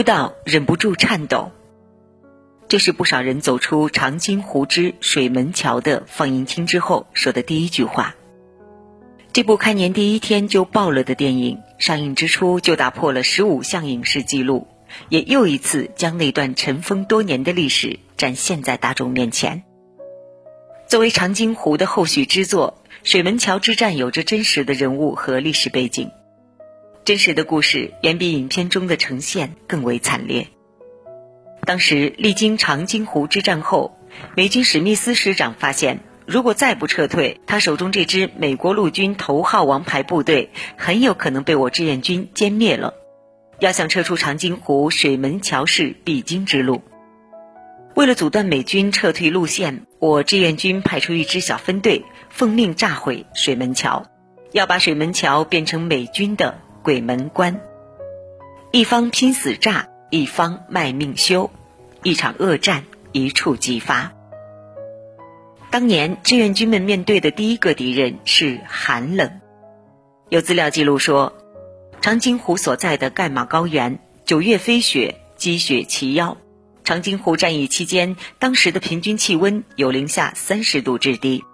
哭到忍不住颤抖。这是不少人走出长津湖之水门桥的放映厅之后说的第一句话。这部开年第一天就爆了的电影，上映之初就打破了十五项影视记录，也又一次将那段尘封多年的历史展现在大众面前。作为长津湖的后续之作，水门桥之战有着真实的人物和历史背景，真实的故事远比影片中的呈现更为惨烈。当时历经长津湖之战后，美军史密斯师长发现，如果再不撤退，他手中这支美国陆军头号王牌部队很有可能被我志愿军歼灭了。要想撤出长津湖，水门桥是必经之路。为了阻断美军撤退路线，我志愿军派出一支小分队，奉命炸毁水门桥，要把水门桥变成美军的鬼门关。一方拼死炸。一方卖命修，一场恶战一触即发。当年志愿军们面对的第一个敌人是寒冷。有资料记录说，长津湖所在的盖马高原，九月飞雪，积雪齐腰。长津湖战役期间，当时的平均气温有零下三十度之低。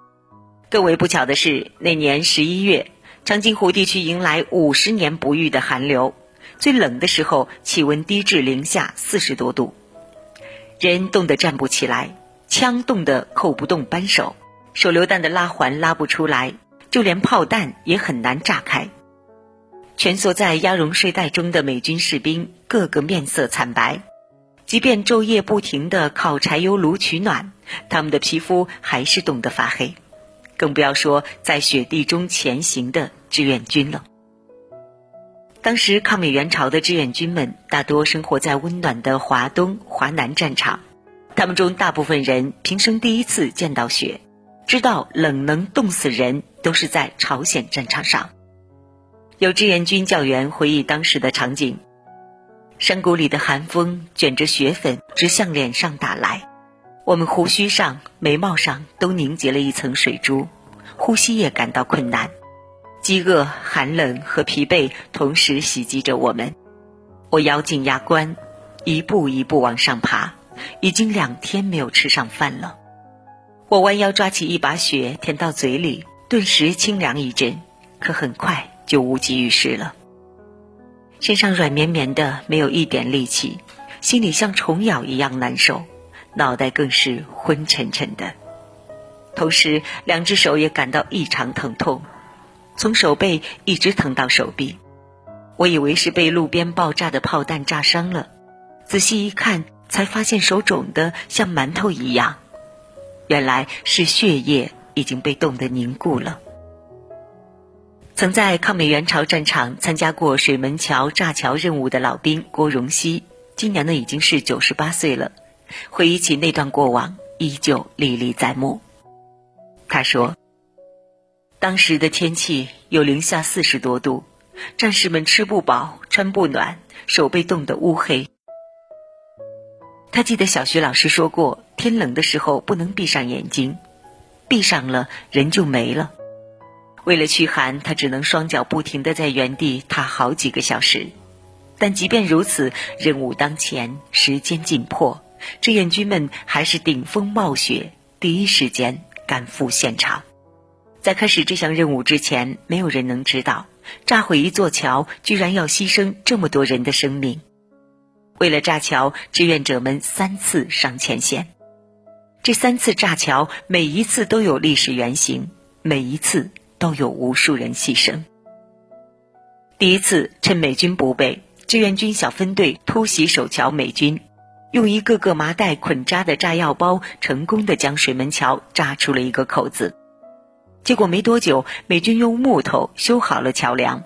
更为不巧的是，那年十一月，长津湖地区迎来五十年不遇的寒流。最冷的时候，气温低至零下四十多度，人冻得站不起来，枪冻得扣不动扳手，手榴弹的拉环拉不出来，就连炮弹也很难炸开。蜷缩在鸭绒睡袋中的美军士兵个个面色惨白，即便昼夜不停地靠柴油炉取暖，他们的皮肤还是冻得发黑，更不要说在雪地中前行的志愿军了。当时抗美援朝的志愿军们大多生活在温暖的华东、华南战场，他们中大部分人平生第一次见到雪，知道冷能冻死人都是在朝鲜战场上。有志愿军教员回忆当时的场景：山谷里的寒风卷着雪粉直向脸上打来，我们胡须上、眉毛上都凝结了一层水珠，呼吸也感到困难。饥饿、寒冷和疲惫同时袭击着我们。我咬紧牙关，一步一步往上爬。已经两天没有吃上饭了。我弯腰抓起一把雪，填到嘴里，顿时清凉一阵，可很快就无济于事了。身上软绵绵的，没有一点力气，心里像虫咬一样难受，脑袋更是昏沉沉的。同时，两只手也感到异常疼痛。从手背一直疼到手臂，我以为是被路边爆炸的炮弹炸伤了，仔细一看，才发现手肿得像馒头一样，原来是血液已经被冻得凝固了。曾在抗美援朝战场参加过水门桥炸桥任务的老兵郭荣熙，今年呢已经是九十八岁了，回忆起那段过往，依旧历历在目。他说。当时的天气有零下四十多度，战士们吃不饱、穿不暖，手被冻得乌黑。他记得小学老师说过，天冷的时候不能闭上眼睛，闭上了人就没了。为了驱寒，他只能双脚不停地在原地踏好几个小时。但即便如此，任务当前，时间紧迫，志愿军们还是顶风冒雪，第一时间赶赴现场。在开始这项任务之前，没有人能知道，炸毁一座桥居然要牺牲这么多人的生命。为了炸桥，志愿者们三次上前线。这三次炸桥，每一次都有历史原型，每一次都有无数人牺牲。第一次，趁美军不备，志愿军小分队突袭守桥美军，用一个个麻袋捆扎的炸药包，成功的将水门桥炸出了一个口子。结果没多久，美军用木头修好了桥梁。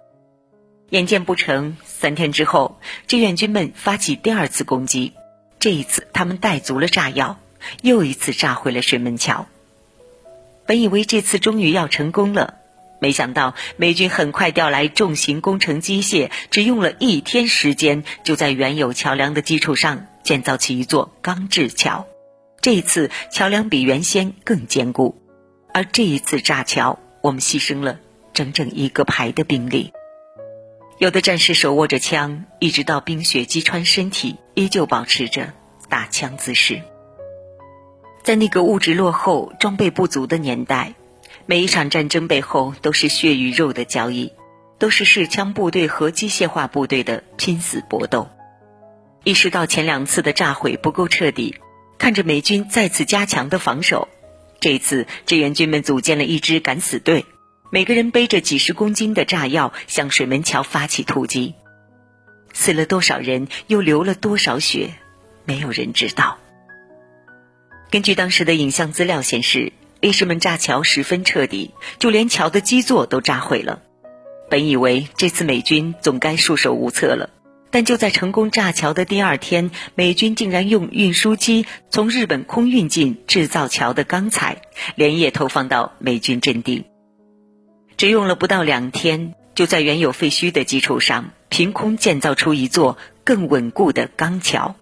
眼见不成，三天之后，志愿军们发起第二次攻击。这一次，他们带足了炸药，又一次炸毁了水门桥。本以为这次终于要成功了，没想到美军很快调来重型工程机械，只用了一天时间，就在原有桥梁的基础上建造起一座钢制桥。这一次桥梁比原先更坚固。而这一次炸桥，我们牺牲了整整一个排的兵力。有的战士手握着枪，一直到冰雪击穿身体，依旧保持着打枪姿势。在那个物质落后、装备不足的年代，每一场战争背后都是血与肉的交易，都是士枪部队和机械化部队的拼死搏斗。意识到前两次的炸毁不够彻底，看着美军再次加强的防守，这次志愿军们组建了一支敢死队，每个人背着几十公斤的炸药向水门桥发起突击。死了多少人，又流了多少血，没有人知道。根据当时的影像资料显示，烈士们炸桥十分彻底，就连桥的基座都炸毁了。本以为这次美军总该束手无策了，但就在成功炸桥的第二天，美军竟然用运输机从日本空运进制造桥的钢材，连夜投放到美军阵地。只用了不到两天，就在原有废墟的基础上，凭空建造出一座更稳固的钢桥。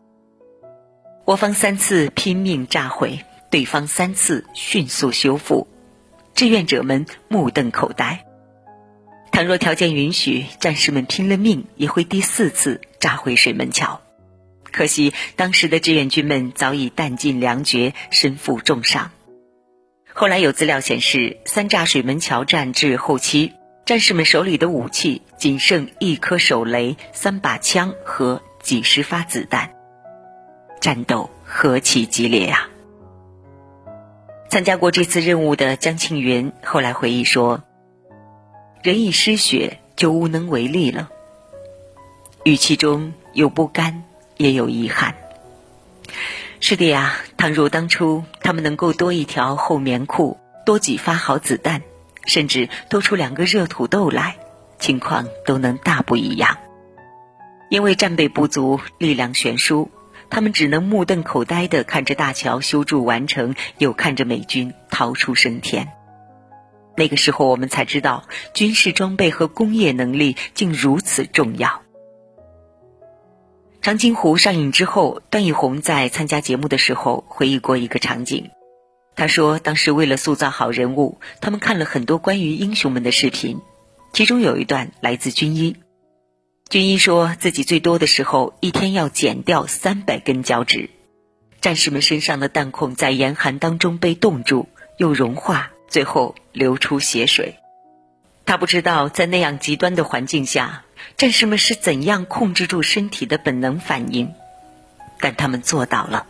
我方三次拼命炸毁，对方三次迅速修复，志愿者们目瞪口呆。倘若条件允许，战士们拼了命也会第四次炸毁水门桥。可惜当时的志愿军们早已弹尽粮绝，身负重伤。后来有资料显示，三炸水门桥战至后期，战士们手里的武器仅剩一颗手雷、三把枪和几十发子弹。战斗何其激烈呀！参加过这次任务的江庆云后来回忆说：“人一失血就无能为力了。”语气中有不甘，也有遗憾。是的呀，倘若当初他们能够多一条厚棉裤，多几发好子弹，甚至多出两个热土豆来，情况都能大不一样。因为战备不足，力量悬殊。他们只能目瞪口呆地看着大桥修筑完成，又看着美军逃出升天。那个时候，我们才知道军事装备和工业能力竟如此重要。《长津湖》上映之后，段奕宏在参加节目的时候回忆过一个场景。他说，当时为了塑造好人物，他们看了很多关于英雄们的视频，其中有一段来自军医。军医说自己最多的时候，一天要剪掉三百根脚趾。战士们身上的弹孔在严寒当中被冻住，又融化，最后流出血水。他不知道在那样极端的环境下，战士们是怎样控制住身体的本能反应，但他们做到了。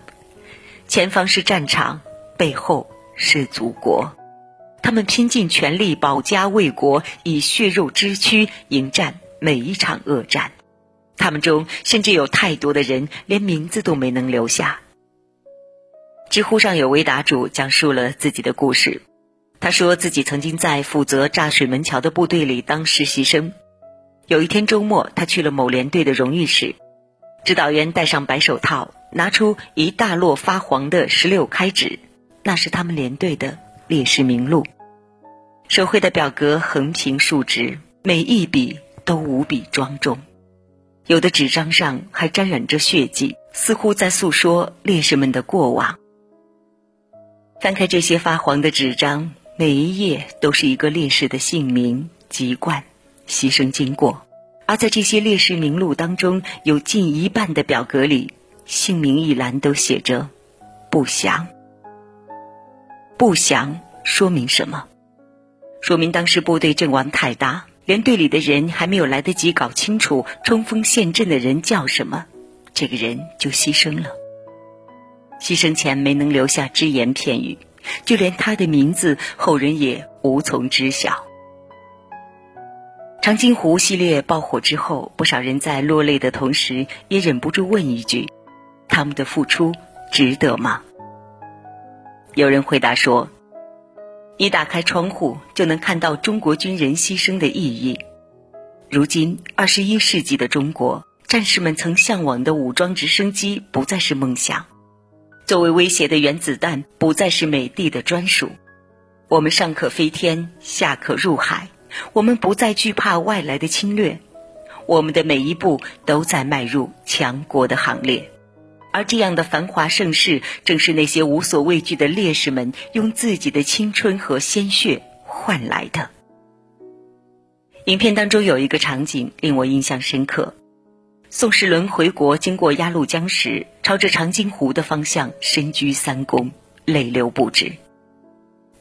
前方是战场，背后是祖国，他们拼尽全力保家卫国，以血肉之躯迎战。每一场恶战，他们中甚至有太多的人连名字都没能留下。知乎上有位答主讲述了自己的故事，他说自己曾经在负责炸水门桥的部队里当实习生。有一天周末，他去了某连队的荣誉室，指导员戴上白手套，拿出一大摞发黄的十六开纸，那是他们连队的烈士名录。手绘的表格横平竖直，每一笔。都无比庄重，有的纸张上还沾染着血迹，似乎在诉说烈士们的过往。翻开这些发黄的纸张，每一页都是一个烈士的姓名、籍贯、牺牲经过。而在这些烈士名录当中，有近一半的表格里，姓名一栏都写着“不详”。不详说明什么？说明当时部队阵亡太大。连队里的人还没有来得及搞清楚冲锋陷阵的人叫什么，这个人就牺牲了。牺牲前没能留下只言片语，就连他的名字后人也无从知晓。长津湖系列爆火之后，不少人在落泪的同时，也忍不住问一句：他们的付出值得吗？有人回答说。一打开窗户，就能看到中国军人牺牲的意义。如今，二十一世纪的中国，战士们曾向往的武装直升机不再是梦想，作为威胁的原子弹不再是美帝的专属。我们上可飞天，下可入海，我们不再惧怕外来的侵略，我们的每一步都在迈入强国的行列。而这样的繁华盛世，正是那些无所畏惧的烈士们用自己的青春和鲜血换来的。影片当中有一个场景令我印象深刻：宋时轮回国经过鸭绿江时，朝着长津湖的方向深鞠三躬，泪流不止。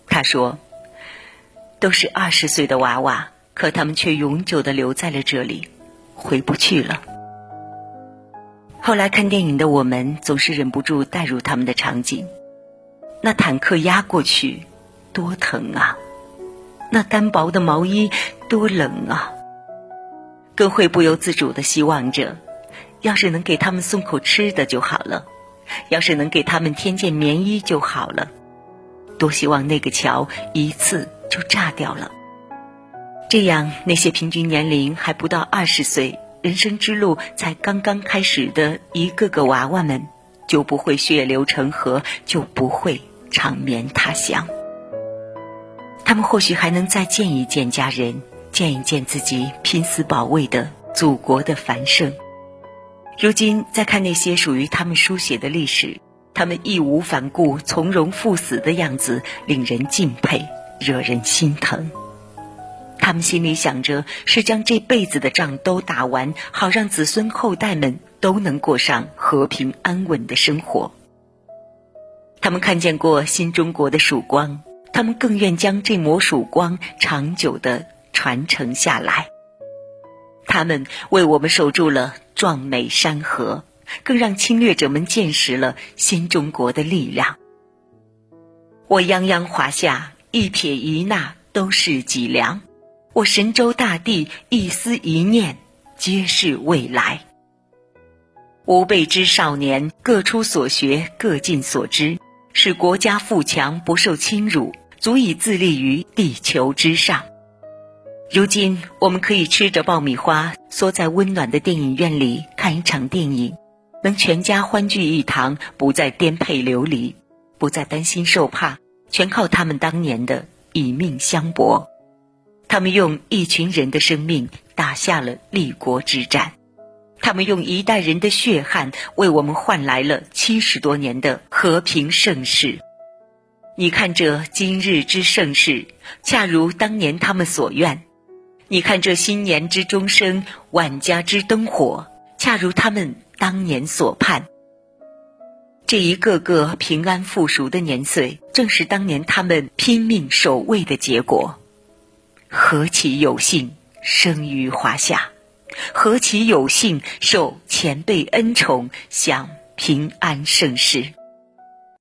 他说：“都是二十岁的娃娃，可他们却永久的留在了这里，回不去了。”后来看电影的我们总是忍不住带入他们的场景，那坦克压过去，多疼啊！那单薄的毛衣多冷啊！更会不由自主的希望着，要是能给他们送口吃的就好了，要是能给他们添件棉衣就好了。多希望那个桥一次就炸掉了，这样那些平均年龄还不到二十岁。人生之路才刚刚开始的一个个娃娃们，就不会血流成河，就不会长眠他乡。他们或许还能再见一见家人，见一见自己拼死保卫的祖国的繁盛。如今再看那些属于他们书写的历史，他们义无反顾、从容赴死的样子，令人敬佩，惹人心疼。他们心里想着是将这辈子的仗都打完，好让子孙后代们都能过上和平安稳的生活。他们看见过新中国的曙光，他们更愿将这抹曙光长久的传承下来。他们为我们守住了壮美山河，更让侵略者们见识了新中国的力量。我泱泱华夏，一撇一捺都是脊梁。我神州大地一丝一念，皆是未来。吾辈之少年，各出所学，各尽所知，使国家富强，不受侵辱，足以自立于地球之上。如今，我们可以吃着爆米花，缩在温暖的电影院里看一场电影，能全家欢聚一堂，不再颠沛流离，不再担心受怕，全靠他们当年的以命相搏。他们用一群人的生命打下了立国之战，他们用一代人的血汗为我们换来了七十多年的和平盛世。你看这今日之盛世，恰如当年他们所愿；你看这新年之钟声，万家之灯火，恰如他们当年所盼。这一个个平安富庶的年岁，正是当年他们拼命守卫的结果。何其有幸生于华夏，何其有幸受前辈恩宠，享平安盛世。